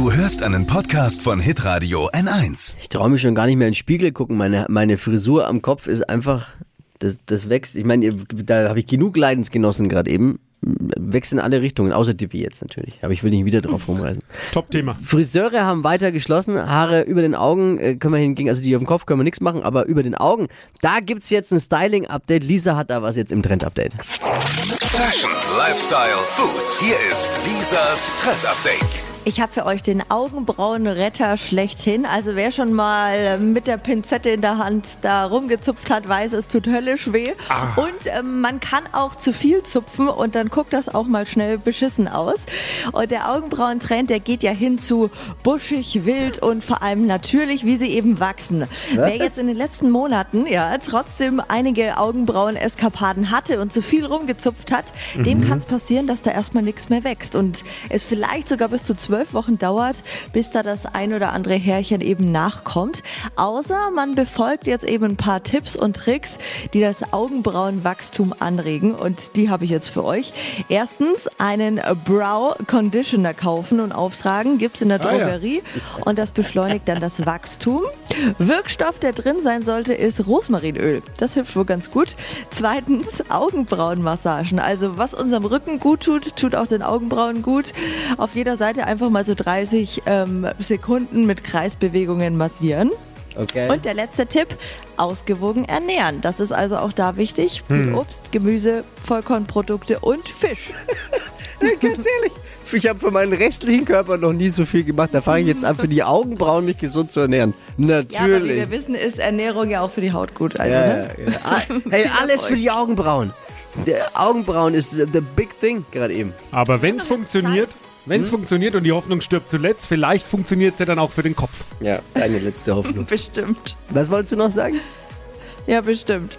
Du hörst einen Podcast von Hitradio N1. Ich traue mich schon gar nicht mehr in den Spiegel gucken. Meine, meine Frisur am Kopf ist einfach, das, das wächst. Ich meine, da habe ich genug Leidensgenossen gerade eben. Wächst in alle Richtungen, außer Dippy jetzt natürlich. Aber ich will nicht wieder drauf rumreißen. Top-Thema. Friseure haben weiter geschlossen. Haare über den Augen äh, können wir hingegen, also die auf dem Kopf können wir nichts machen, aber über den Augen, da gibt es jetzt ein Styling-Update. Lisa hat da was jetzt im Trend-Update. Fashion, Lifestyle, Food. Hier ist Lisas Trend Update. Ich habe für euch den Augenbrauenretter schlechthin. Also wer schon mal mit der Pinzette in der Hand da rumgezupft hat, weiß, es tut höllisch weh. Und ähm, man kann auch zu viel zupfen und dann guckt das auch mal schnell beschissen aus. Und der Augenbrauentrend, der geht ja hin zu buschig, wild und vor allem natürlich, wie sie eben wachsen. Wer jetzt in den letzten Monaten ja trotzdem einige Augenbrauen-Eskapaden hatte und zu viel rumgezupft hat, dem kann es passieren, dass da erstmal nichts mehr wächst und es vielleicht sogar bis zu zwölf Wochen dauert, bis da das ein oder andere Härchen eben nachkommt. Außer man befolgt jetzt eben ein paar Tipps und Tricks, die das Augenbrauenwachstum anregen und die habe ich jetzt für euch. Erstens einen Brow Conditioner kaufen und auftragen, gibt's in der Ah, ja. Drogerie und das beschleunigt dann das Wachstum. Wirkstoff, der drin sein sollte, ist Rosmarinöl. Das hilft wohl ganz gut. Zweitens Augenbrauenmassagen. Also was unserem Rücken gut tut, tut auch den Augenbrauen gut. Auf jeder Seite einfach mal so 30 ähm, Sekunden mit Kreisbewegungen massieren. Okay. Und der letzte Tipp, ausgewogen ernähren. Das ist also auch da wichtig. Viel Obst, Gemüse, Vollkornprodukte und Fisch. Ganz ehrlich, ich habe für meinen restlichen Körper noch nie so viel gemacht. Da fange ich jetzt an, für die Augenbrauen mich gesund zu ernähren. Ja, aber wie Natürlich. wir wissen, ist Ernährung ja auch für die Haut gut. Also, Ja, ne? ja, ja. Ah, Hey, alles für die Augenbrauen. Der Augenbrauen ist the big thing gerade eben. Aber wenn es funktioniert, wenn es funktioniert und die Hoffnung stirbt zuletzt, vielleicht funktioniert es ja dann auch für den Kopf. Ja, deine letzte Hoffnung. Bestimmt. Was wolltest du noch sagen? Ja, bestimmt.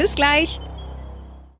Bis gleich.